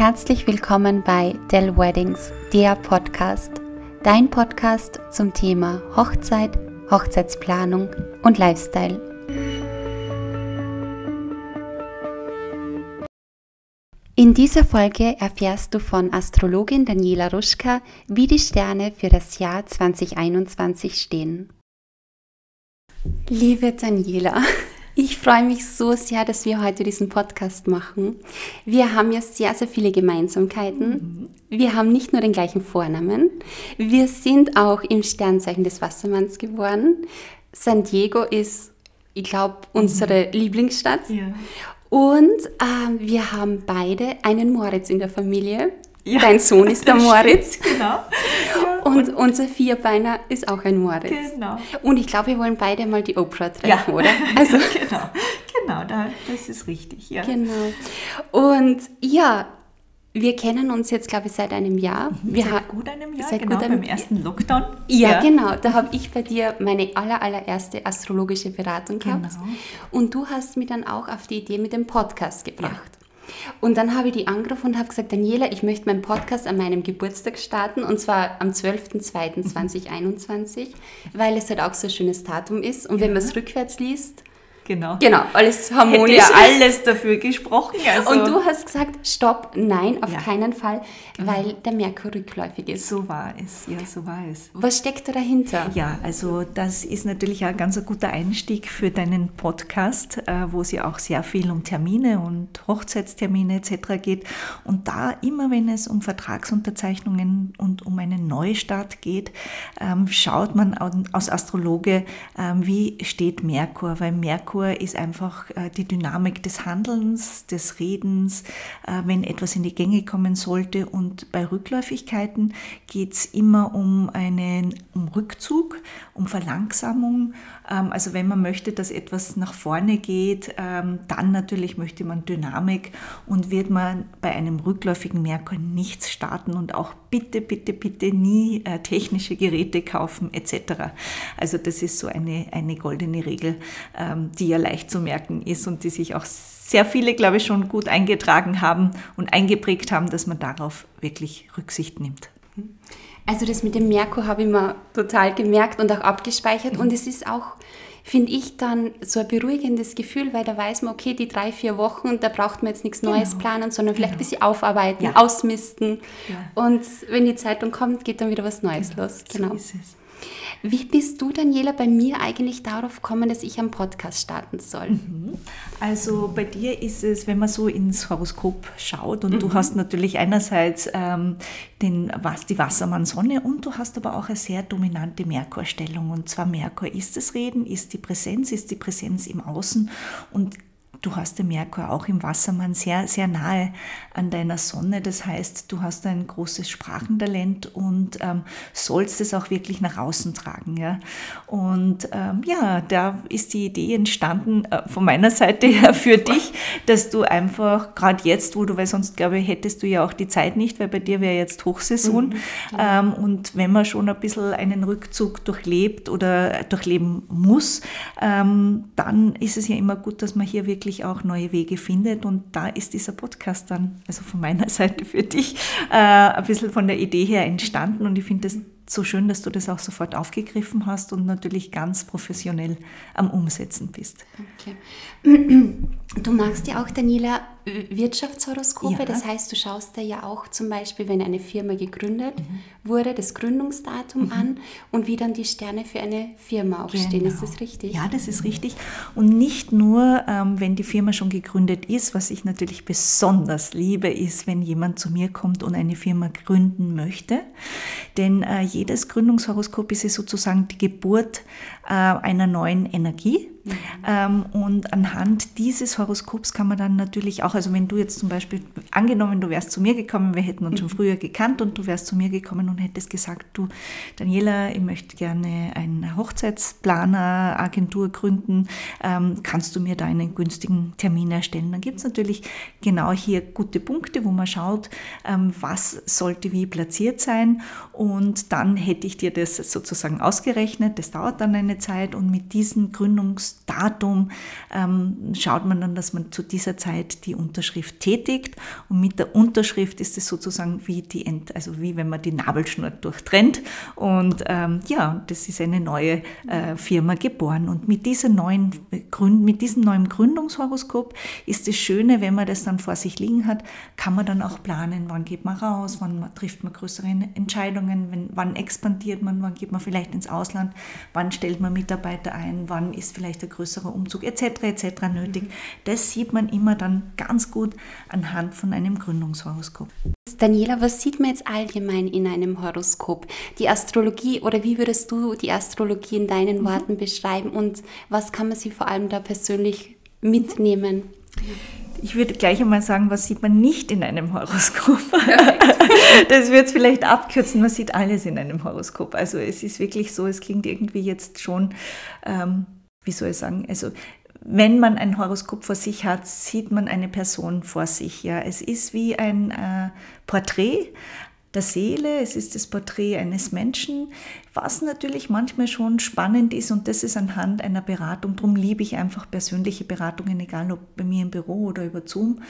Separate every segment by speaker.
Speaker 1: Herzlich willkommen bei Dell Weddings, der Podcast. Dein Podcast zum Thema Hochzeit, Hochzeitsplanung und Lifestyle. In dieser Folge erfährst du von Astrologin Daniela Ruschka, wie die Sterne für das Jahr 2021 stehen. Liebe Daniela, ich freue mich so sehr, dass wir heute diesen Podcast machen. Wir haben ja sehr, sehr viele Gemeinsamkeiten. Wir haben nicht nur den gleichen Vornamen, wir sind auch im Sternzeichen des Wassermanns geboren. San Diego ist, ich glaube, unsere mhm. Lieblingsstadt. Ja. Und ähm, wir haben beide einen Moritz in der Familie. Ja, Dein Sohn ist der Moritz. Stimmt, genau. Ja, und, und, unser Vierbeiner ist auch ein Moritz. Genau. Und ich glaube, wir wollen beide mal die Oprah treffen, ja. oder?
Speaker 2: Also, genau, genau das ist richtig. Ja.
Speaker 1: Genau. Und ja, wir kennen uns jetzt, glaube ich, seit einem Jahr.
Speaker 2: Mhm, wir seit gut einem Jahr, seit genau, gut einem, beim ersten Lockdown.
Speaker 1: Ja, ja. genau. Da habe ich bei dir meine aller, allererste astrologische Beratung gehabt. Genau. Und du hast mich dann auch auf die Idee mit dem Podcast gebracht. Ja. Und dann habe ich die angerufen und habe gesagt, Daniela, ich möchte meinen Podcast an meinem Geburtstag starten und zwar am 12.02.2021, weil es halt auch so ein schönes Datum ist. Und wenn man es rückwärts liest,
Speaker 2: Genau.
Speaker 1: Genau, alles harmonisch.
Speaker 2: Hätte ja alles dafür gesprochen.
Speaker 1: Also. Und du hast gesagt, stopp, nein, auf ja. keinen Fall, genau. weil der Merkur rückläufig ist.
Speaker 2: So war es, ja, so war es.
Speaker 1: Was steckt da dahinter?
Speaker 2: Ja, also das ist natürlich ein ganz guter Einstieg für deinen Podcast, äh, wo es ja auch sehr viel um Termine und Hochzeitstermine etc. geht. Und da immer, wenn es um Vertragsunterzeichnungen und um einen Neustart geht, ähm, schaut man aus Astrologe, ähm, wie steht Merkur, weil Merkur Merkur ist einfach äh, die Dynamik des Handelns, des Redens, äh, wenn etwas in die Gänge kommen sollte. Und bei Rückläufigkeiten geht es immer um einen um Rückzug, um Verlangsamung. Ähm, also wenn man möchte, dass etwas nach vorne geht, ähm, dann natürlich möchte man Dynamik und wird man bei einem rückläufigen Merkur nichts starten und auch bitte, bitte, bitte nie äh, technische Geräte kaufen etc. Also das ist so eine, eine goldene Regel, ähm, die ja leicht zu merken ist und die sich auch sehr viele, glaube ich, schon gut eingetragen haben und eingeprägt haben, dass man darauf wirklich Rücksicht nimmt.
Speaker 1: Also das mit dem Merkur habe ich mir total gemerkt und auch abgespeichert mhm. und es ist auch finde ich dann so ein beruhigendes Gefühl, weil da weiß man, okay, die drei, vier Wochen, da braucht man jetzt nichts Neues genau. planen, sondern vielleicht genau. ein bisschen aufarbeiten, ja. ausmisten. Ja. Und wenn die Zeitung kommt, geht dann wieder was Neues genau. los. Genau. So ist es. Wie bist du, Daniela, bei mir eigentlich darauf gekommen, dass ich einen Podcast starten soll? Mhm.
Speaker 2: Also bei dir ist es, wenn man so ins Horoskop schaut und mhm. du hast natürlich einerseits ähm, den, was, die Wassermann-Sonne und du hast aber auch eine sehr dominante Merkurstellung. Und zwar Merkur ist das Reden, ist die Präsenz, ist die Präsenz im Außen und Du hast den Merkur auch im Wassermann sehr, sehr nahe an deiner Sonne. Das heißt, du hast ein großes Sprachentalent und ähm, sollst es auch wirklich nach außen tragen. Ja? Und ähm, ja, da ist die Idee entstanden äh, von meiner Seite her für dich, dass du einfach, gerade jetzt, wo du, weil sonst glaube ich, hättest du ja auch die Zeit nicht, weil bei dir wäre jetzt Hochsaison. Mhm, ähm, und wenn man schon ein bisschen einen Rückzug durchlebt oder durchleben muss, ähm, dann ist es ja immer gut, dass man hier wirklich wirklich auch neue Wege findet. Und da ist dieser Podcast dann, also von meiner Seite für dich, äh, ein bisschen von der Idee her entstanden. Und ich finde es so schön, dass du das auch sofort aufgegriffen hast und natürlich ganz professionell am Umsetzen bist.
Speaker 1: Okay. Du machst ja auch, Daniela, Wirtschaftshoroskope. Ja. Das heißt, du schaust da ja auch zum Beispiel, wenn eine Firma gegründet mhm. wurde, das Gründungsdatum mhm. an und wie dann die Sterne für eine Firma aufstehen. Genau. Ist das richtig?
Speaker 2: Ja, das ist richtig. Und nicht nur, ähm, wenn die Firma schon gegründet ist, was ich natürlich besonders liebe, ist, wenn jemand zu mir kommt und eine Firma gründen möchte. Denn äh, jedes Gründungshoroskop ist ja sozusagen die Geburt einer neuen Energie. Mhm. Und anhand dieses Horoskops kann man dann natürlich auch, also wenn du jetzt zum Beispiel, angenommen, du wärst zu mir gekommen, wir hätten uns schon mhm. früher gekannt und du wärst zu mir gekommen und hättest gesagt, du Daniela, ich möchte gerne eine Hochzeitsplaneragentur gründen, ähm, kannst du mir da einen günstigen Termin erstellen? Dann gibt es natürlich genau hier gute Punkte, wo man schaut, ähm, was sollte wie platziert sein und dann hätte ich dir das sozusagen ausgerechnet, das dauert dann eine Zeit und mit diesen Gründungs Geburtsdatum ähm, schaut man dann, dass man zu dieser Zeit die Unterschrift tätigt. Und mit der Unterschrift ist es sozusagen wie die, Ent also wie wenn man die Nabelschnur durchtrennt. Und ähm, ja, das ist eine neue äh, Firma geboren. Und mit, dieser neuen Gründ mit diesem neuen Gründungshoroskop ist das Schöne, wenn man das dann vor sich liegen hat, kann man dann auch planen, wann geht man raus, wann trifft man größere Entscheidungen, wenn, wann expandiert man, wann geht man vielleicht ins Ausland, wann stellt man Mitarbeiter ein, wann ist vielleicht ein größerer Umzug etc. etc. nötig. Das sieht man immer dann ganz gut anhand von einem Gründungshoroskop.
Speaker 1: Daniela, was sieht man jetzt allgemein in einem Horoskop? Die Astrologie oder wie würdest du die Astrologie in deinen mhm. Worten beschreiben und was kann man sie vor allem da persönlich mitnehmen?
Speaker 2: Ich würde gleich einmal sagen, was sieht man nicht in einem Horoskop? das wird es vielleicht abkürzen, man sieht alles in einem Horoskop. Also es ist wirklich so, es klingt irgendwie jetzt schon, ähm, wie soll ich sagen, also wenn man ein Horoskop vor sich hat, sieht man eine Person vor sich. Ja, es ist wie ein äh, Porträt der Seele, es ist das Porträt eines Menschen, was natürlich manchmal schon spannend ist und das ist anhand einer Beratung. Darum liebe ich einfach persönliche Beratungen, egal ob bei mir im Büro oder über Zoom,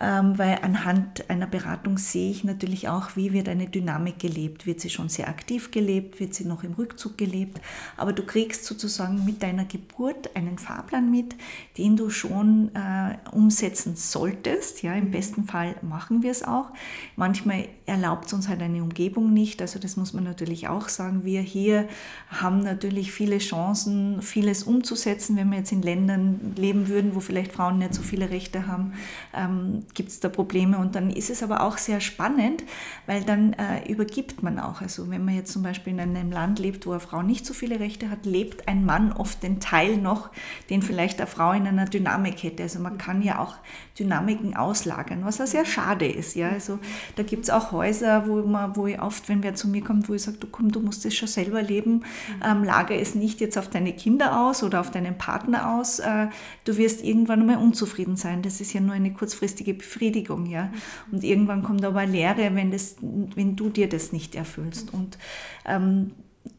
Speaker 2: ähm, weil anhand einer Beratung sehe ich natürlich auch, wie wird eine Dynamik gelebt. Wird sie schon sehr aktiv gelebt? Wird sie noch im Rückzug gelebt? Aber du kriegst sozusagen mit deiner Geburt einen Fahrplan mit, den du schon äh, umsetzen solltest. Ja, im besten Fall machen wir es auch. Manchmal erlaubt es uns halt eine Umgebung nicht. Also das muss man natürlich auch sagen. Wir hier haben natürlich viele Chancen, vieles umzusetzen. Wenn wir jetzt in Ländern leben würden, wo vielleicht Frauen nicht so viele Rechte haben, ähm, gibt es da Probleme. Und dann ist es aber auch sehr spannend, weil dann äh, übergibt man auch. Also wenn man jetzt zum Beispiel in einem Land lebt, wo eine Frau nicht so viele Rechte hat, lebt ein Mann oft den Teil noch, den vielleicht eine Frau in einer Dynamik hätte. Also man kann ja auch Dynamiken auslagern, was ja sehr schade ist. Ja? Also da gibt es auch Häuser, wo, man, wo ich oft, wenn wer zu mir kommt, wo ich sage, du komm, du musst das schon selber leben, ähm, lager es nicht jetzt auf deine Kinder aus oder auf deinen Partner aus. Äh, du wirst irgendwann einmal unzufrieden sein. Das ist ja nur eine kurzfristige Befriedigung. Ja? Und irgendwann kommt aber Leere, wenn, das, wenn du dir das nicht erfüllst. Und ähm,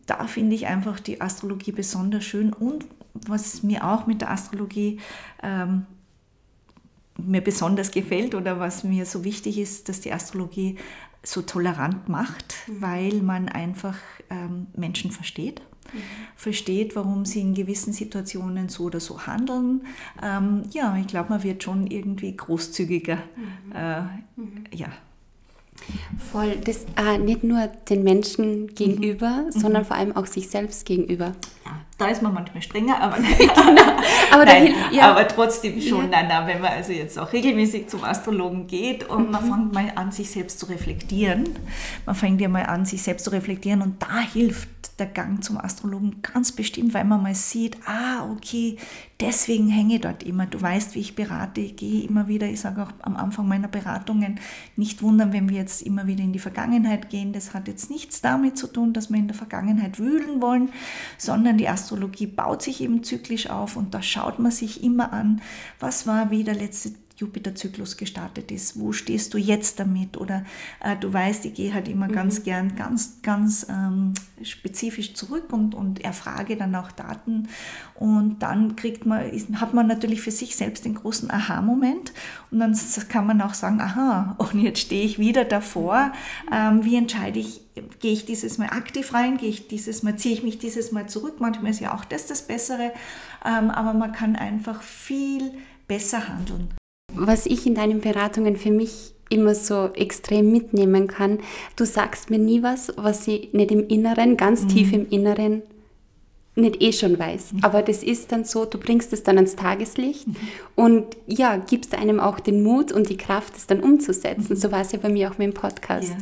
Speaker 2: da finde ich einfach die Astrologie besonders schön. Und was mir auch mit der Astrologie ähm, mir besonders gefällt oder was mir so wichtig ist, dass die Astrologie so tolerant macht, mhm. weil man einfach ähm, Menschen versteht. Mhm. Versteht, warum sie in gewissen Situationen so oder so handeln. Ähm, ja, ich glaube, man wird schon irgendwie großzügiger. Mhm. Äh,
Speaker 1: mhm. ja. Voll, das äh, nicht nur den Menschen gegenüber, mhm. sondern vor allem auch sich selbst gegenüber.
Speaker 2: Ja, da ist man manchmal strenger, aber, genau. aber, nein, ja. aber trotzdem schon, ja. nein, wenn man also jetzt auch regelmäßig zum Astrologen geht und mhm. man fängt mal an, sich selbst zu reflektieren. Man fängt ja mal an, sich selbst zu reflektieren und da hilft der Gang zum Astrologen ganz bestimmt, weil man mal sieht, ah, okay, deswegen hänge ich dort immer. Du weißt, wie ich berate, ich gehe immer wieder, ich sage auch am Anfang meiner Beratungen, nicht wundern, wenn wir jetzt immer wieder in die Vergangenheit gehen. Das hat jetzt nichts damit zu tun, dass wir in der Vergangenheit wühlen wollen, sondern die Astrologie baut sich eben zyklisch auf und da schaut man sich immer an, was war wie der letzte Jupiter-Zyklus gestartet ist. Wo stehst du jetzt damit? Oder äh, du weißt, ich gehe halt immer mhm. ganz gern ganz, ganz ähm, spezifisch zurück und, und erfrage dann auch Daten. Und dann kriegt man, hat man natürlich für sich selbst den großen Aha-Moment. Und dann kann man auch sagen, aha, und jetzt stehe ich wieder davor. Ähm, wie entscheide ich, gehe ich dieses Mal aktiv rein, gehe ich dieses Mal, ziehe ich mich dieses Mal zurück. Manchmal ist ja auch das das Bessere. Ähm, aber man kann einfach viel besser handeln
Speaker 1: was ich in deinen Beratungen für mich immer so extrem mitnehmen kann, du sagst mir nie was, was ich nicht im Inneren, ganz mhm. tief im Inneren nicht eh schon weiß. Mhm. Aber das ist dann so, du bringst es dann ans Tageslicht mhm. und ja, gibst einem auch den Mut und die Kraft, es dann umzusetzen. Mhm. So war es ja bei mir auch mit dem Podcast.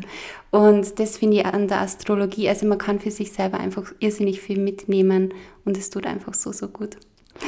Speaker 1: Ja. Und das finde ich an der Astrologie, also man kann für sich selber einfach irrsinnig viel mitnehmen und es tut einfach so, so gut.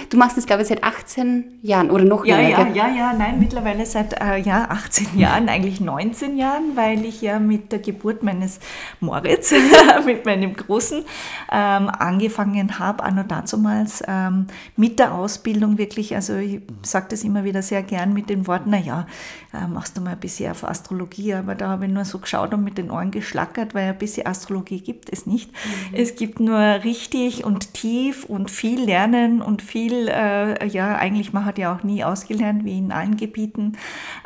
Speaker 1: Du machst das, glaube ich, seit 18 Jahren oder noch
Speaker 2: ja, länger. Ja, ja, ja, nein, mittlerweile seit äh, ja, 18 Jahren, eigentlich 19 Jahren, weil ich ja mit der Geburt meines Moritz, mit meinem Großen, ähm, angefangen habe, anno dazumals ähm, mit der Ausbildung wirklich, also ich sage das immer wieder sehr gern mit den Worten, naja, äh, machst du mal ein bisschen auf Astrologie, aber da habe ich nur so geschaut und mit den Ohren geschlackert, weil ein bisschen Astrologie gibt es nicht. Mhm. Es gibt nur richtig und tief und viel Lernen und viel viel, äh, ja, eigentlich man hat ja auch nie ausgelernt, wie in allen Gebieten.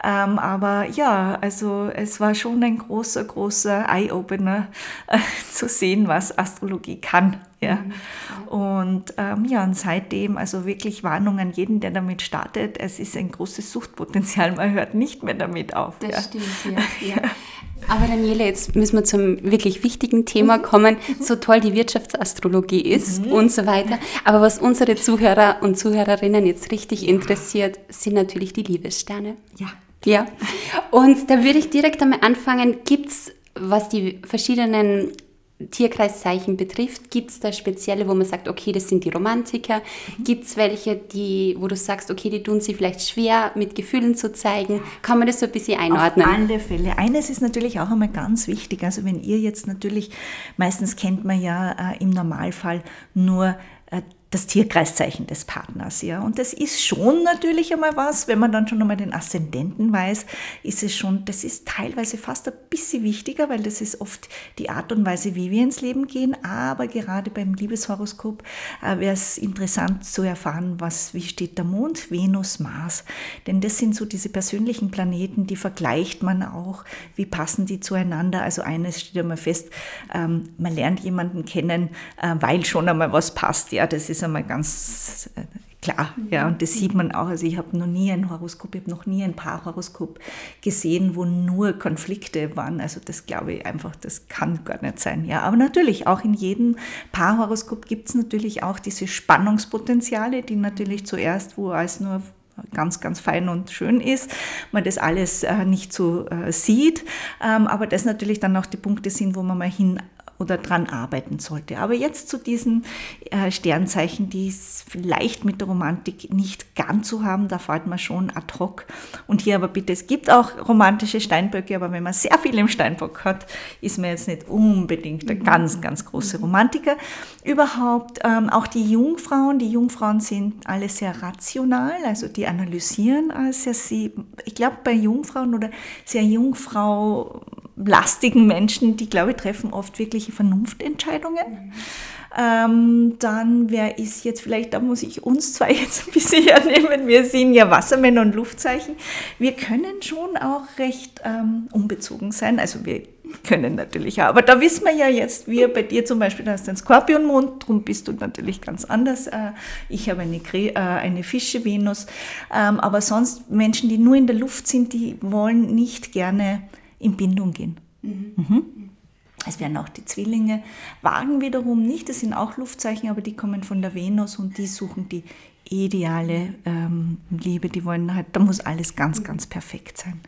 Speaker 2: Ähm, aber ja, also es war schon ein großer, großer Eye-Opener äh, zu sehen, was Astrologie kann. Ja. Mhm. Und ähm, ja, und seitdem also wirklich Warnung an jeden, der damit startet. Es ist ein großes Suchtpotenzial. Man hört nicht mehr damit auf.
Speaker 1: Das ja. stimmt, ja. ja. Aber Daniele, jetzt müssen wir zum wirklich wichtigen Thema mhm. kommen. So toll die Wirtschaftsastrologie ist mhm. und so weiter. Aber was unsere Zuhörer und Zuhörerinnen jetzt richtig interessiert, sind natürlich die Liebessterne.
Speaker 2: Ja.
Speaker 1: Ja. Und da würde ich direkt einmal anfangen. Gibt es, was die verschiedenen Tierkreiszeichen betrifft, gibt es da spezielle, wo man sagt, okay, das sind die Romantiker? Mhm. Gibt es welche, die, wo du sagst, okay, die tun sie vielleicht schwer, mit Gefühlen zu zeigen? Kann man das so ein bisschen einordnen?
Speaker 2: Auf alle Fälle. Eines ist natürlich auch einmal ganz wichtig. Also wenn ihr jetzt natürlich, meistens kennt man ja äh, im Normalfall nur das Tierkreiszeichen des Partners. Ja. Und das ist schon natürlich einmal was, wenn man dann schon einmal den Aszendenten weiß, ist es schon, das ist teilweise fast ein bisschen wichtiger, weil das ist oft die Art und Weise, wie wir ins Leben gehen. Aber gerade beim Liebeshoroskop äh, wäre es interessant zu erfahren, was, wie steht der Mond, Venus, Mars. Denn das sind so diese persönlichen Planeten, die vergleicht man auch, wie passen die zueinander. Also eines steht einmal fest, ähm, man lernt jemanden kennen, äh, weil schon einmal was passt. Ja, das ist ist einmal ganz äh, klar. Ja, und das sieht man auch. Also ich habe noch nie ein Horoskop, ich habe noch nie ein Paarhoroskop gesehen, wo nur Konflikte waren. Also das glaube ich einfach, das kann gar nicht sein. Ja, aber natürlich, auch in jedem Paarhoroskop gibt es natürlich auch diese Spannungspotenziale, die natürlich zuerst, wo alles nur ganz, ganz fein und schön ist, man das alles äh, nicht so äh, sieht, ähm, aber das natürlich dann auch die Punkte sind, wo man mal hin oder dran arbeiten sollte. Aber jetzt zu diesen äh, Sternzeichen, die es vielleicht mit der Romantik nicht ganz so haben, da fällt man schon ad hoc. Und hier aber bitte, es gibt auch romantische Steinböcke, aber wenn man sehr viel im Steinbock hat, ist man jetzt nicht unbedingt der mhm. ganz, ganz große mhm. Romantiker. Überhaupt ähm, auch die Jungfrauen, die Jungfrauen sind alle sehr rational, also die analysieren sehr, sie, ich glaube bei Jungfrauen oder sehr Jungfrau lastigen Menschen, die, glaube ich, treffen oft wirkliche Vernunftentscheidungen. Ähm, dann, wer ist jetzt vielleicht, da muss ich uns zwei jetzt ein bisschen hernehmen, wir sind ja Wassermänner und Luftzeichen. Wir können schon auch recht ähm, unbezogen sein, also wir können natürlich auch, aber da wissen wir ja jetzt, wir bei dir zum Beispiel, da hast du einen Skorpionmond, darum bist du natürlich ganz anders. Äh, ich habe eine, äh, eine Fische-Venus, ähm, aber sonst Menschen, die nur in der Luft sind, die wollen nicht gerne in Bindung gehen. Mhm. Mhm. Es werden auch die Zwillinge. Wagen wiederum nicht, das sind auch Luftzeichen, aber die kommen von der Venus und die suchen die ideale ähm, Liebe, die wollen halt, da muss alles ganz, ganz perfekt sein.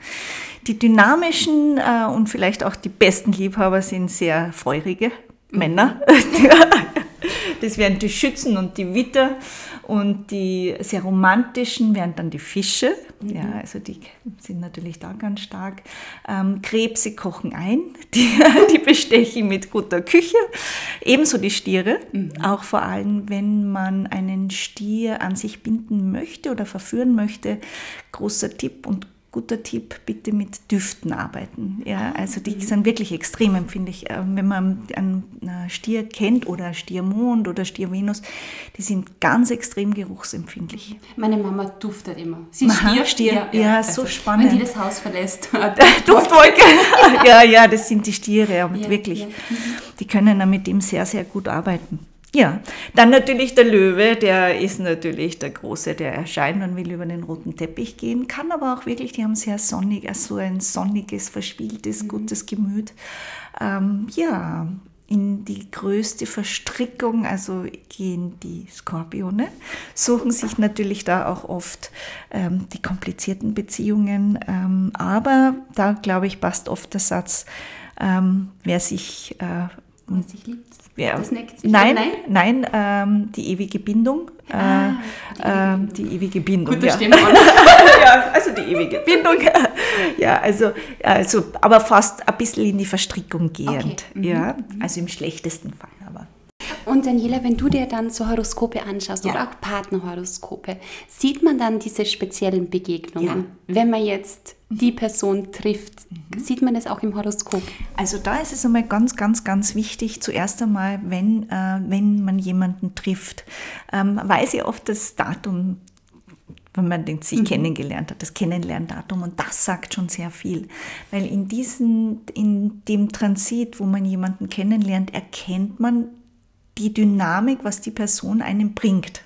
Speaker 2: Die dynamischen äh, und vielleicht auch die besten Liebhaber sind sehr feurige Männer. Das wären die Schützen und die Witter und die sehr romantischen wären dann die Fische. Mhm. Ja, also die sind natürlich da ganz stark. Ähm, Krebse kochen ein, die, die bestechen mit guter Küche. Ebenso die Stiere, mhm. auch vor allem, wenn man einen Stier an sich binden möchte oder verführen möchte. Großer Tipp und guter Tipp, bitte mit Düften arbeiten. Ja, also die sind wirklich extrem empfindlich. Äh, wenn man einen Stier kennt oder Stiermond oder Stiervenus, die sind ganz extrem geruchsempfindlich.
Speaker 1: Meine Mama duftet immer.
Speaker 2: Sie ist Stier, Stier. Ja, ja, ja so also, spannend.
Speaker 1: Wenn die das Haus verlässt.
Speaker 2: Duftwolke. ja, ja, das sind die Stiere, ja, wirklich. Die können dann mit ihm sehr, sehr gut arbeiten. Ja, dann natürlich der Löwe, der ist natürlich der Große, der erscheint und will über den roten Teppich gehen, kann aber auch wirklich, die haben sehr sonnig, also ein sonniges, verspieltes, mhm. gutes Gemüt. Ähm, ja, in die größte Verstrickung, also gehen die Skorpione, suchen sich natürlich da auch oft ähm, die komplizierten Beziehungen, ähm, aber da glaube ich passt oft der Satz, ähm, wer sich äh,
Speaker 1: wer sich liebt
Speaker 2: ja. Das neckt sich nein, nein, nein ähm, die ewige Bindung. Ah, die, ewige äh, Bindung. die ewige Bindung. Gut,
Speaker 1: ja.
Speaker 2: ja, also die ewige Bindung. ja, also, also, aber fast ein bisschen in die Verstrickung gehend. Okay. Mhm. Ja, also im schlechtesten Fall aber.
Speaker 1: Und Daniela, wenn du dir dann so Horoskope anschaust ja. oder auch Partnerhoroskope, sieht man dann diese speziellen Begegnungen? Ja. Wenn man jetzt die Person trifft, mhm. sieht man das auch im Horoskop?
Speaker 2: Also da ist es einmal ganz, ganz, ganz wichtig, zuerst einmal, wenn, äh, wenn man jemanden trifft, ähm, weiß ich oft das Datum wenn man den sie mhm. kennengelernt hat, das Kennenlerndatum. Und das sagt schon sehr viel. Weil in, diesen, in dem Transit, wo man jemanden kennenlernt, erkennt man die Dynamik, was die Person einem bringt.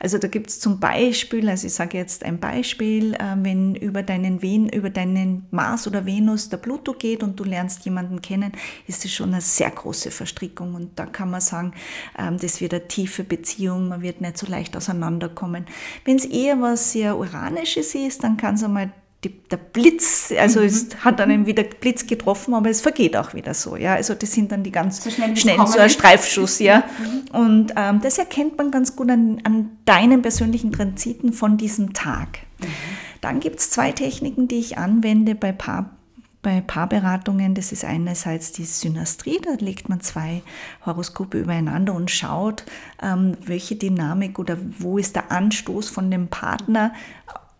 Speaker 2: Also da gibt es zum Beispiel, also ich sage jetzt ein Beispiel, äh, wenn über deinen, Ven über deinen Mars oder Venus der Pluto geht und du lernst jemanden kennen, ist das schon eine sehr große Verstrickung und da kann man sagen, ähm, das wird eine tiefe Beziehung, man wird nicht so leicht auseinanderkommen. Wenn es eher was sehr Uranisches ist, dann kann es einmal die, der Blitz, also mhm. es hat dann wieder Blitz getroffen, aber es vergeht auch wieder so. Ja? Also das sind dann die ganz so schnell, schnell so ein Streifschuss. Ja? Mhm. Und ähm, das erkennt man ganz gut an, an deinen persönlichen Transiten von diesem Tag. Mhm. Dann gibt es zwei Techniken, die ich anwende bei Paar bei Paarberatungen, das ist einerseits die Synastrie, da legt man zwei Horoskope übereinander und schaut, ähm, welche Dynamik oder wo ist der Anstoß von dem Partner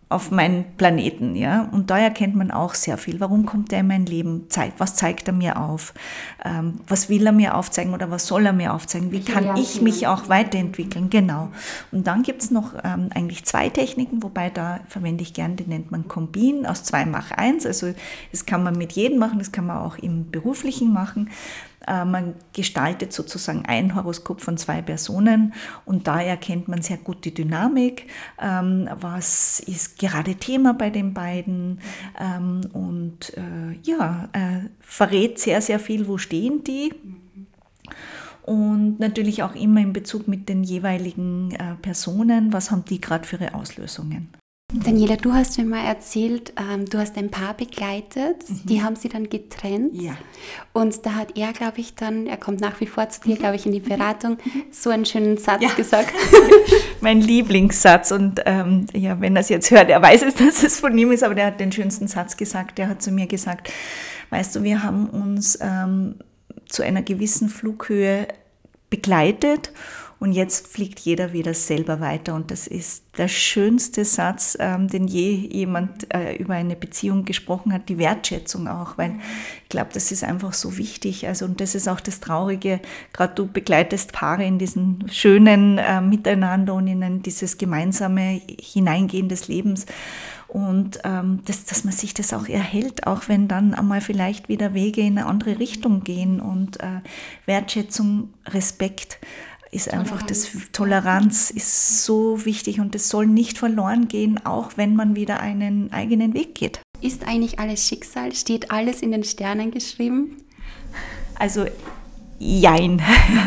Speaker 2: auf meinen Planeten, ja. Und da erkennt man auch sehr viel. Warum kommt er in mein Leben? Was zeigt er mir auf? Ähm, was will er mir aufzeigen oder was soll er mir aufzeigen? Wie kann ich mich auch weiterentwickeln? Genau. Und dann gibt es noch ähm, eigentlich zwei Techniken, wobei da verwende ich gern, die nennt man Kombin aus zwei mach eins. Also das kann man mit jedem machen, das kann man auch im Beruflichen machen. Äh, man gestaltet sozusagen ein Horoskop von zwei Personen und da erkennt man sehr gut die Dynamik, ähm, was ist gerade Thema bei den beiden ähm, und äh, ja, äh, verrät sehr, sehr viel, wo stehen die. Und natürlich auch immer in Bezug mit den jeweiligen Personen, was haben die gerade für ihre Auslösungen.
Speaker 1: Daniela, du hast mir mal erzählt, ähm, du hast ein Paar begleitet, mhm. die haben sie dann getrennt. Ja. Und da hat er, glaube ich, dann, er kommt nach wie vor zu dir, glaube ich, in die Beratung, so einen schönen Satz ja. gesagt.
Speaker 2: mein Lieblingssatz. Und ähm, ja, wenn er es jetzt hört, er weiß es, dass es von ihm ist, aber der hat den schönsten Satz gesagt. Der hat zu mir gesagt, weißt du, wir haben uns ähm, zu einer gewissen Flughöhe begleitet und jetzt fliegt jeder wieder selber weiter. Und das ist der schönste Satz, ähm, den je jemand äh, über eine Beziehung gesprochen hat, die Wertschätzung auch, weil ich glaube, das ist einfach so wichtig. Also, und das ist auch das Traurige, gerade du begleitest Paare in diesen schönen äh, Miteinander und in dieses gemeinsame Hineingehen des Lebens und ähm, das, dass man sich das auch erhält, auch wenn dann einmal vielleicht wieder Wege in eine andere Richtung gehen und äh, Wertschätzung, Respekt ist einfach das Toleranz ist so wichtig und es soll nicht verloren gehen, auch wenn man wieder einen eigenen Weg geht.
Speaker 1: Ist eigentlich alles Schicksal? Steht alles in den Sternen geschrieben?
Speaker 2: Also Jein.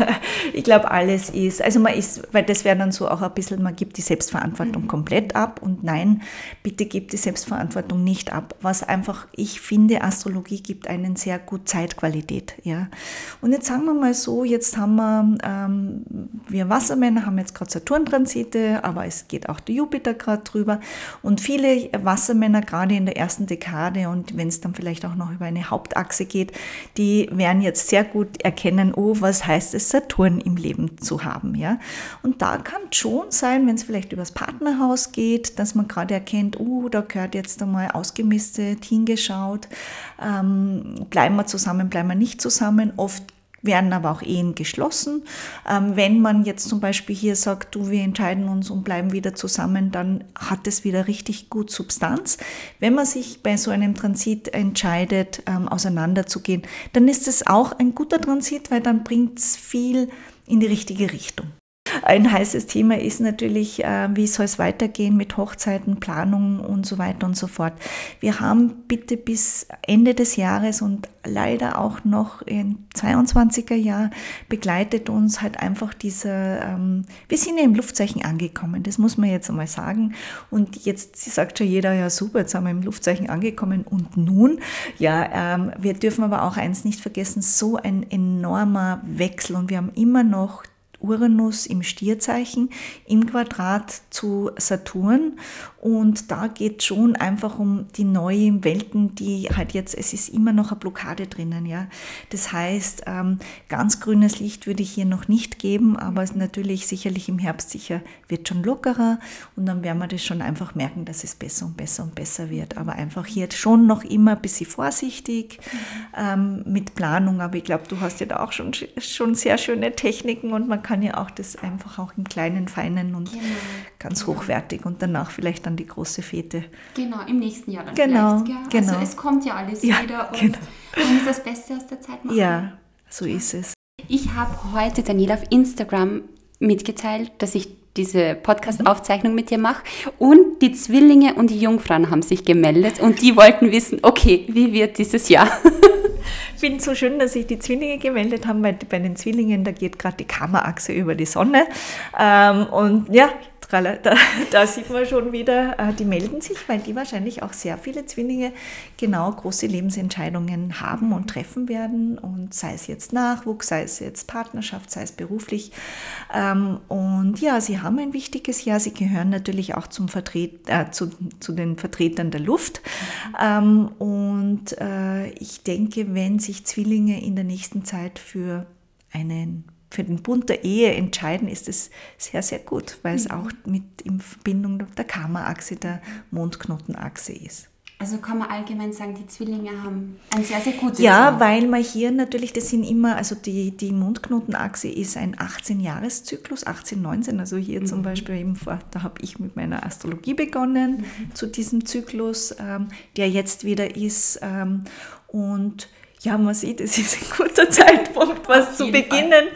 Speaker 2: ich glaube, alles ist, also man ist, weil das wäre dann so auch ein bisschen, man gibt die Selbstverantwortung mhm. komplett ab und nein, bitte gibt die Selbstverantwortung nicht ab. Was einfach, ich finde, Astrologie gibt einen sehr gut Zeitqualität, ja. Und jetzt sagen wir mal so, jetzt haben wir, ähm, wir Wassermänner haben jetzt gerade Saturn-Transite, aber es geht auch der Jupiter gerade drüber und viele Wassermänner, gerade in der ersten Dekade und wenn es dann vielleicht auch noch über eine Hauptachse geht, die werden jetzt sehr gut erkennen, erkennen, oh, was heißt es, Saturn im Leben zu haben. Ja? Und da kann schon sein, wenn es vielleicht übers Partnerhaus geht, dass man gerade erkennt, oh, da gehört jetzt einmal ausgemistet, hingeschaut, ähm, bleiben wir zusammen, bleiben wir nicht zusammen. Oft werden aber auch Ehen geschlossen. Ähm, wenn man jetzt zum Beispiel hier sagt, du, wir entscheiden uns und bleiben wieder zusammen, dann hat es wieder richtig gut Substanz. Wenn man sich bei so einem Transit entscheidet, ähm, auseinanderzugehen, dann ist es auch ein guter Transit, weil dann bringt es viel in die richtige Richtung. Ein heißes Thema ist natürlich, äh, wie soll es weitergehen mit Hochzeiten, Planung und so weiter und so fort. Wir haben bitte bis Ende des Jahres und leider auch noch im 22er Jahr begleitet uns halt einfach dieser, ähm, wir sind ja im Luftzeichen angekommen, das muss man jetzt einmal sagen. Und jetzt sagt schon jeder, ja super, jetzt sind wir im Luftzeichen angekommen und nun, ja, ähm, wir dürfen aber auch eins nicht vergessen, so ein enormer Wechsel und wir haben immer noch Uranus im Stierzeichen im Quadrat zu Saturn. Und da geht schon einfach um die neuen Welten, die halt jetzt, es ist immer noch eine Blockade drinnen, ja. Das heißt, ähm, ganz grünes Licht würde ich hier noch nicht geben, aber natürlich sicherlich im Herbst sicher wird schon lockerer und dann werden wir das schon einfach merken, dass es besser und besser und besser wird. Aber einfach hier schon noch immer ein bisschen vorsichtig ähm, mit Planung. Aber ich glaube, du hast ja da auch schon, schon sehr schöne Techniken und man kann ja auch das einfach auch im kleinen, feinen und genau. ganz genau. hochwertig und danach vielleicht dann die große Fete.
Speaker 1: Genau, im nächsten Jahr dann
Speaker 2: genau,
Speaker 1: vielleicht.
Speaker 2: Ja? Genau.
Speaker 1: Also es kommt ja alles ja, wieder und genau. man muss das Beste aus der Zeit machen.
Speaker 2: Ja, so ist es.
Speaker 1: Ich habe heute Daniela auf Instagram mitgeteilt, dass ich diese Podcast-Aufzeichnung mit dir mache. Und die Zwillinge und die Jungfrauen haben sich gemeldet und die wollten wissen, okay, wie wird dieses Jahr?
Speaker 2: Ich finde es so schön, dass sich die Zwillinge gemeldet haben, weil bei den Zwillingen, da geht gerade die Kammerachse über die Sonne. Ähm, und ja, da, da, sieht man schon wieder, äh, die melden sich, weil die wahrscheinlich auch sehr viele Zwillinge genau große Lebensentscheidungen haben und treffen werden. Und sei es jetzt Nachwuchs, sei es jetzt Partnerschaft, sei es beruflich. Ähm, und ja, sie haben ein wichtiges Jahr. Sie gehören natürlich auch zum Vertret, äh, zu, zu den Vertretern der Luft. Ähm, und äh, ich denke, wenn sich Zwillinge in der nächsten Zeit für einen für den Bund der Ehe entscheiden, ist es sehr, sehr gut, weil mhm. es auch mit in Verbindung der Kammerachse, der Mondknotenachse ist.
Speaker 1: Also kann man allgemein sagen, die Zwillinge haben ein sehr, sehr gutes
Speaker 2: Ja, Jahr. weil man hier natürlich, das sind immer, also die, die Mondknotenachse ist ein 18-Jahres-Zyklus, 18, 19, also hier mhm. zum Beispiel eben vor, da habe ich mit meiner Astrologie begonnen mhm. zu diesem Zyklus, ähm, der jetzt wieder ist ähm, und ja, man sieht, es ist ein guter Zeitpunkt, was zu beginnen.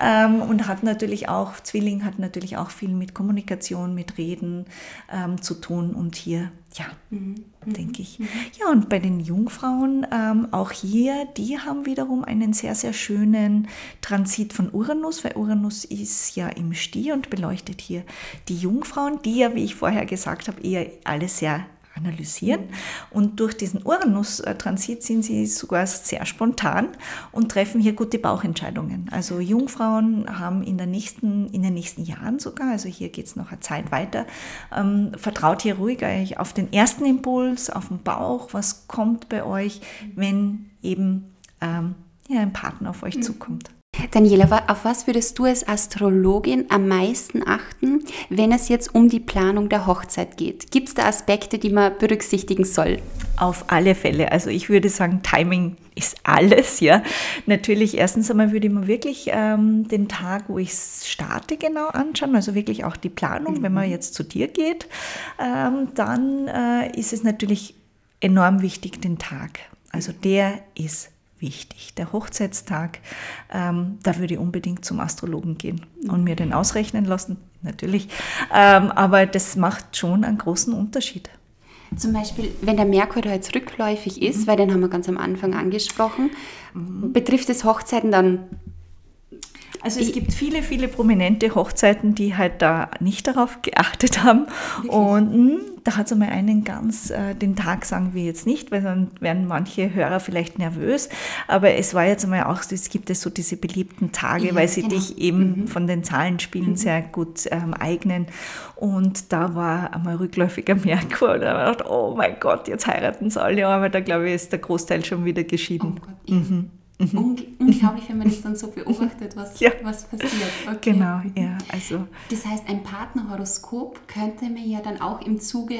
Speaker 2: Ähm, und hat natürlich auch, Zwilling hat natürlich auch viel mit Kommunikation, mit Reden ähm, zu tun. Und hier, ja, mhm. denke ich. Mhm. Ja, und bei den Jungfrauen, ähm, auch hier, die haben wiederum einen sehr, sehr schönen Transit von Uranus, weil Uranus ist ja im Stier und beleuchtet hier die Jungfrauen, die ja, wie ich vorher gesagt habe, eher alle sehr analysieren. Und durch diesen Uranus-Transit sind sie sogar sehr spontan und treffen hier gute Bauchentscheidungen. Also Jungfrauen haben in, der nächsten, in den nächsten Jahren sogar, also hier geht es noch eine Zeit weiter, ähm, vertraut hier ruhig eigentlich auf den ersten Impuls, auf den Bauch, was kommt bei euch, wenn eben ähm, ja, ein Partner auf euch mhm. zukommt.
Speaker 1: Daniela, auf was würdest du als Astrologin am meisten achten, wenn es jetzt um die Planung der Hochzeit geht? Gibt es da Aspekte, die man berücksichtigen soll?
Speaker 2: Auf alle Fälle. Also ich würde sagen, Timing ist alles, ja. Natürlich, erstens einmal würde ich mir wirklich ähm, den Tag, wo ich starte, genau anschauen, also wirklich auch die Planung, mhm. wenn man mhm. jetzt zu dir geht. Ähm, dann äh, ist es natürlich enorm wichtig, den Tag. Also der ist wichtig. Der Hochzeitstag, ähm, da würde ich unbedingt zum Astrologen gehen und mir den ausrechnen lassen, natürlich. Ähm, aber das macht schon einen großen Unterschied.
Speaker 1: Zum Beispiel, wenn der Merkur da jetzt rückläufig ist, mhm. weil den haben wir ganz am Anfang angesprochen, mhm. betrifft es Hochzeiten dann
Speaker 2: also es gibt viele, viele prominente Hochzeiten, die halt da nicht darauf geachtet haben. Wirklich? Und mh, hm, da hat es einmal einen ganz, äh, den Tag sagen wir jetzt nicht, weil dann werden manche Hörer vielleicht nervös. Aber es war jetzt einmal auch, es gibt es so diese beliebten Tage, ja, weil sie genau. dich eben mhm. von den Zahlenspielen mhm. sehr gut ähm, eignen. Und da war einmal rückläufiger Merkur. Und da habe ich gedacht, oh mein Gott, jetzt heiraten sie alle. Aber da glaube ich, ist der Großteil schon wieder geschieden. Oh Gott, mhm.
Speaker 1: Mhm. unglaublich, wenn man das dann so beobachtet, was, ja. was passiert.
Speaker 2: Okay. Genau, ja. Also.
Speaker 1: Das heißt, ein Partnerhoroskop könnte man ja dann auch im Zuge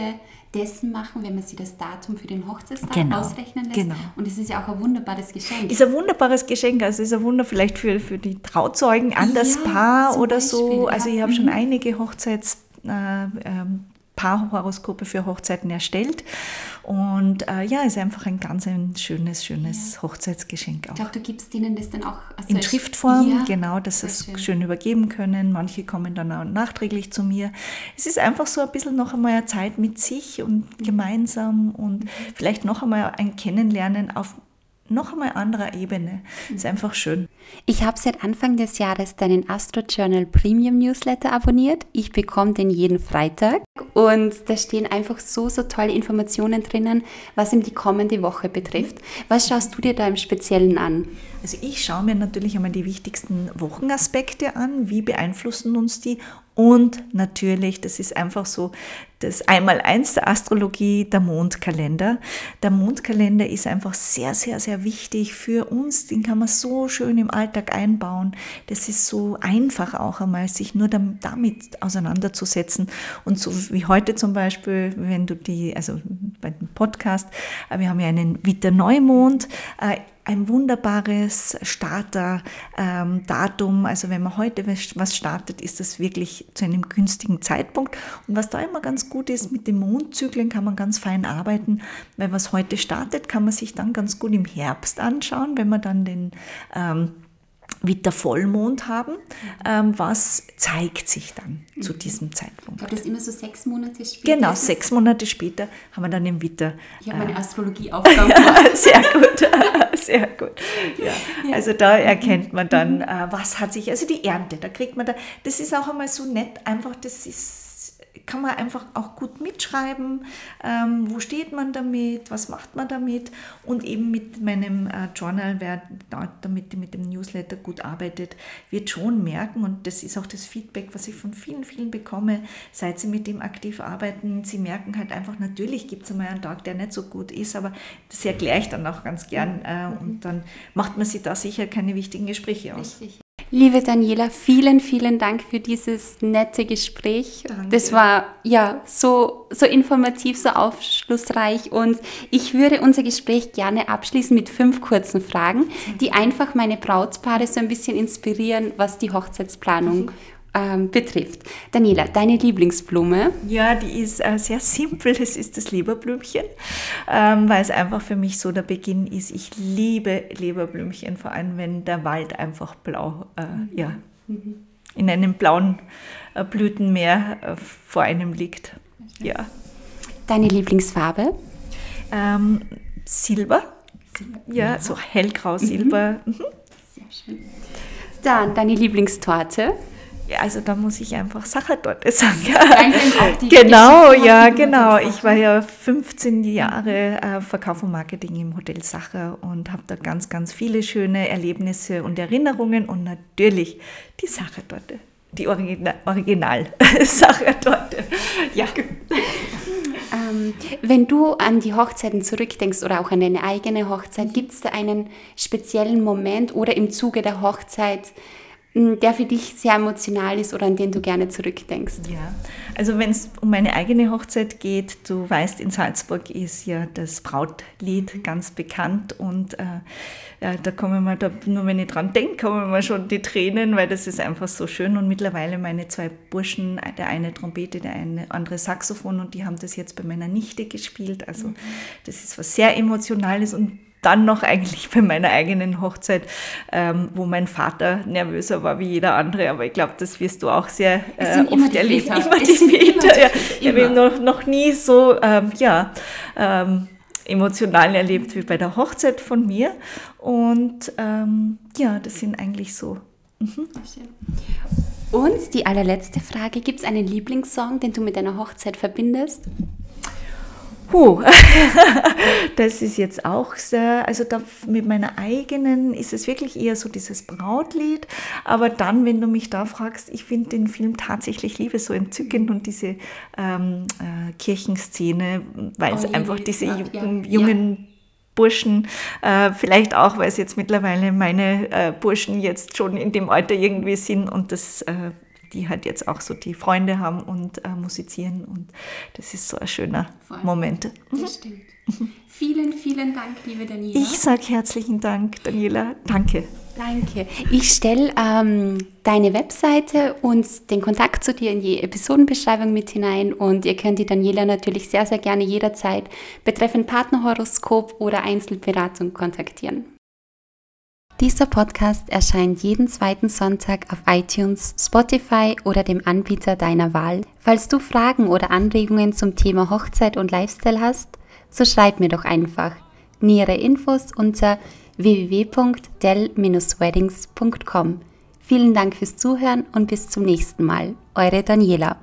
Speaker 1: dessen machen, wenn man sich das Datum für den Hochzeitstag genau. ausrechnen lässt. Genau. Und es ist ja auch ein wunderbares Geschenk.
Speaker 2: Ist ein wunderbares Geschenk. Also ist ein Wunder vielleicht für, für die Trauzeugen an das ja, Paar oder Beispiel, so. Also ich habe mhm. schon einige Hochzeits äh, ähm, Paarhoroskope für Hochzeiten erstellt. Und äh, ja, ist einfach ein ganz ein schönes, schönes ja. Hochzeitsgeschenk
Speaker 1: auch. Ich glaube, du gibst ihnen das dann auch
Speaker 2: also in Schriftform, ja. genau, dass sie es schön. schön. übergeben können. Manche kommen dann auch nachträglich zu mir. Es ist einfach so ein bisschen noch einmal eine Zeit mit sich und mhm. gemeinsam und mhm. vielleicht noch einmal ein Kennenlernen auf noch einmal anderer Ebene. Ist einfach schön.
Speaker 1: Ich habe seit Anfang des Jahres deinen Astro Journal Premium Newsletter abonniert. Ich bekomme den jeden Freitag und da stehen einfach so, so tolle Informationen drinnen, was ihm die kommende Woche betrifft. Was schaust du dir da im Speziellen an?
Speaker 2: Also ich schaue mir natürlich einmal die wichtigsten Wochenaspekte an. Wie beeinflussen uns die? Und natürlich, das ist einfach so, das Einmaleins der Astrologie, der Mondkalender. Der Mondkalender ist einfach sehr, sehr, sehr wichtig für uns. Den kann man so schön im Alltag einbauen. Das ist so einfach auch einmal, sich nur damit auseinanderzusetzen. Und so wie heute zum Beispiel, wenn du die, also bei dem Podcast, äh, wir haben ja einen Witter-Neumond, äh, ein wunderbares Starter-Datum. Ähm, also wenn man heute was startet, ist das wirklich zu einem günstigen Zeitpunkt. Und was da immer ganz gut ist, mit den Mondzyklen kann man ganz fein arbeiten, weil was heute startet, kann man sich dann ganz gut im Herbst anschauen, wenn man dann den ähm, wieder Vollmond haben. Ähm, was zeigt sich dann mhm. zu diesem Zeitpunkt?
Speaker 1: Ich glaube, das ist immer so sechs Monate später.
Speaker 2: Genau, sechs Monate später haben wir dann im Witter.
Speaker 1: Ich habe meine äh, Astrologieaufgabe gemacht.
Speaker 2: sehr gut, sehr gut. Ja. Ja. Also da erkennt man dann, mhm. äh, was hat sich, also die Ernte, da kriegt man da, das ist auch einmal so nett, einfach, das ist kann man einfach auch gut mitschreiben, ähm, wo steht man damit, was macht man damit und eben mit meinem äh, Journal, wer damit mit dem Newsletter gut arbeitet, wird schon merken und das ist auch das Feedback, was ich von vielen, vielen bekomme, seit sie mit dem aktiv arbeiten, sie merken halt einfach, natürlich gibt es einmal einen Tag, der nicht so gut ist, aber das erkläre ich dann auch ganz gern äh, und dann macht man sich da sicher keine wichtigen Gespräche aus. Richtig.
Speaker 1: Liebe Daniela, vielen, vielen Dank für dieses nette Gespräch. Danke. Das war ja so, so informativ, so aufschlussreich und ich würde unser Gespräch gerne abschließen mit fünf kurzen Fragen, die einfach meine Brautpaare so ein bisschen inspirieren, was die Hochzeitsplanung ähm, betrifft. Daniela, deine Lieblingsblume?
Speaker 2: Ja, die ist äh, sehr simpel. Das ist das Leberblümchen, ähm, weil es einfach für mich so der Beginn ist. Ich liebe Leberblümchen, vor allem wenn der Wald einfach blau, äh, mhm. ja, mhm. in einem blauen äh, Blütenmeer äh, vor einem liegt. Ja.
Speaker 1: Deine Lieblingsfarbe?
Speaker 2: Ähm, Silber. Silber. Ja, so hellgrau Silber. Mhm.
Speaker 1: Sehr schön. Dann deine Lieblingstorte?
Speaker 2: Also da muss ich einfach Sachertorte sagen. genau, ja, genau. Ich war ja 15 Jahre äh, Verkauf und Marketing im Hotel Sacher und habe da ganz, ganz viele schöne Erlebnisse und Erinnerungen und natürlich die Sachertorte. Die Original, Original Sachertorte. Ja.
Speaker 1: Ähm, wenn du an die Hochzeiten zurückdenkst oder auch an deine eigene Hochzeit, gibt es da einen speziellen Moment oder im Zuge der Hochzeit, der für dich sehr emotional ist oder an den du gerne zurückdenkst?
Speaker 2: Ja, also wenn es um meine eigene Hochzeit geht, du weißt, in Salzburg ist ja das Brautlied ganz bekannt und äh, ja, da kommen wir, da, nur wenn ich dran denke, kommen mir schon die Tränen, weil das ist einfach so schön und mittlerweile meine zwei Burschen, der eine Trompete, der eine andere Saxophon und die haben das jetzt bei meiner Nichte gespielt, also mhm. das ist was sehr Emotionales und dann noch eigentlich bei meiner eigenen Hochzeit, ähm, wo mein Vater nervöser war wie jeder andere, aber ich glaube, das wirst du auch sehr
Speaker 1: äh, oft erleben.
Speaker 2: Immer die Väter. Ja. Ich habe noch, noch nie so ähm, ja, ähm, emotional erlebt wie bei der Hochzeit von mir. Und ähm, ja, das sind eigentlich so. Mhm.
Speaker 1: Und die allerletzte Frage, gibt es einen Lieblingssong, den du mit deiner Hochzeit verbindest?
Speaker 2: Puh, das ist jetzt auch sehr, also da mit meiner eigenen ist es wirklich eher so dieses Brautlied, aber dann, wenn du mich da fragst, ich finde den Film tatsächlich Liebe so entzückend und diese ähm, äh, Kirchenszene, weil es oh, einfach diese ja, jungen ja. Burschen, äh, vielleicht auch, weil es jetzt mittlerweile meine äh, Burschen jetzt schon in dem Alter irgendwie sind und das äh, die halt jetzt auch so die Freunde haben und äh, musizieren. Und das ist so ein schöner Voll. Moment.
Speaker 1: Das mhm. stimmt. Vielen, vielen Dank, liebe Daniela.
Speaker 2: Ich sage herzlichen Dank, Daniela. Danke.
Speaker 1: Danke. Ich stelle ähm, deine Webseite und den Kontakt zu dir in die Episodenbeschreibung mit hinein und ihr könnt die Daniela natürlich sehr, sehr gerne jederzeit betreffend Partnerhoroskop oder Einzelberatung kontaktieren. Dieser Podcast erscheint jeden zweiten Sonntag auf iTunes, Spotify oder dem Anbieter deiner Wahl. Falls du Fragen oder Anregungen zum Thema Hochzeit und Lifestyle hast, so schreib mir doch einfach. Nähere Infos unter www.del-weddings.com. Vielen Dank fürs Zuhören und bis zum nächsten Mal. Eure Daniela.